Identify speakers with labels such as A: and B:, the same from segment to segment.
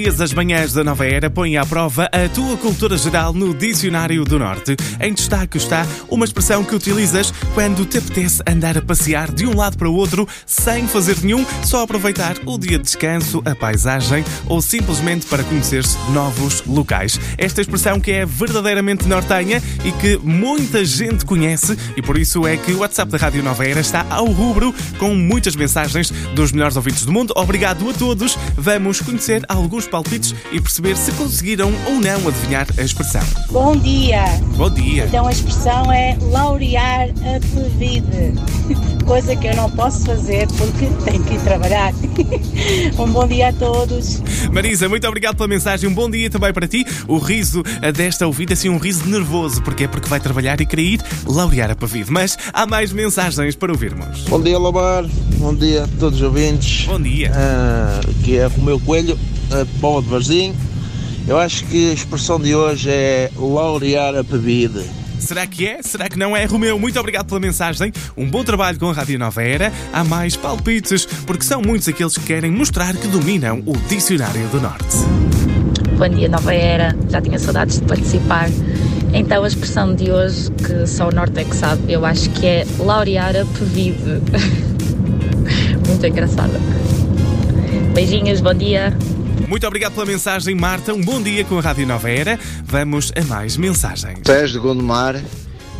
A: Dias, as manhãs da nova era põem à prova a tua cultura geral no Dicionário do Norte. Em destaque está uma expressão que utilizas quando te apetece andar a passear de um lado para o outro sem fazer nenhum, só aproveitar o dia de descanso, a paisagem ou simplesmente para conhecer-se novos locais. Esta expressão que é verdadeiramente nortenha e que muita gente conhece e por isso é que o WhatsApp da Rádio Nova Era está ao rubro com muitas mensagens dos melhores ouvintes do mundo. Obrigado a todos. Vamos conhecer alguns palpites e perceber se conseguiram ou não adivinhar a expressão.
B: Bom dia!
A: Bom dia.
B: Então a expressão é laurear a Covid. Coisa que eu não posso fazer porque tenho que ir trabalhar. um bom dia a todos.
A: Marisa, muito obrigado pela mensagem. Um bom dia também para ti. O riso desta ouvida, assim, um riso nervoso. Porquê? Porque vai trabalhar e querer ir laurear a Pavide. Mas há mais mensagens para ouvirmos.
C: Bom dia, Lomar. Bom dia a todos os ouvintes.
A: Bom dia.
C: Ah, aqui é Romeu Coelho, a de Varzim. Eu acho que a expressão de hoje é laurear a bebida.
A: Será que é? Será que não é? Romeu, muito obrigado pela mensagem. Um bom trabalho com a Rádio Nova Era. Há mais palpites, porque são muitos aqueles que querem mostrar que dominam o Dicionário do Norte.
D: Bom dia, Nova Era. Já tinha saudades de participar. Então, a expressão de hoje, que só o Norte é que sabe, eu acho que é laurear a Pevide. Muito engraçada. Beijinhos, bom dia.
A: Muito obrigado pela mensagem, Marta. Um bom dia com a Rádio Nova Era. Vamos a mais mensagens.
E: Sérgio de Gondomar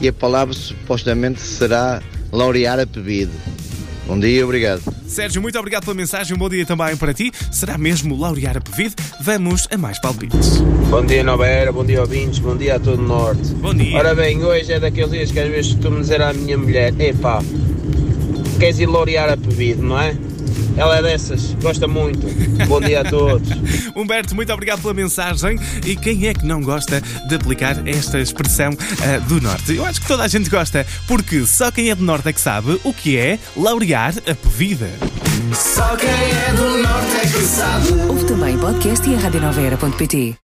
E: e a palavra supostamente será laurear a bebida. Bom dia, obrigado.
A: Sérgio, muito obrigado pela mensagem. Um bom dia também para ti. Será mesmo laurear a Pevide? Vamos a mais palpites.
F: Bom dia, Nova Era, bom dia, ouvintes, bom dia a todo o Norte.
A: Bom dia.
F: Ora bem, hoje é daqueles dias que às vezes costumo dizer à minha mulher: epá, queres ir laurear a bebida, não é? Ela é dessas, gosta muito. Bom dia a todos.
A: Humberto, muito obrigado pela mensagem. E quem é que não gosta de aplicar esta expressão ah, do Norte? Eu acho que toda a gente gosta, porque só quem é do Norte é que sabe o que é laurear a Pevide.
G: Só quem é do norte é que sabe.
H: Ouve também podcast e a.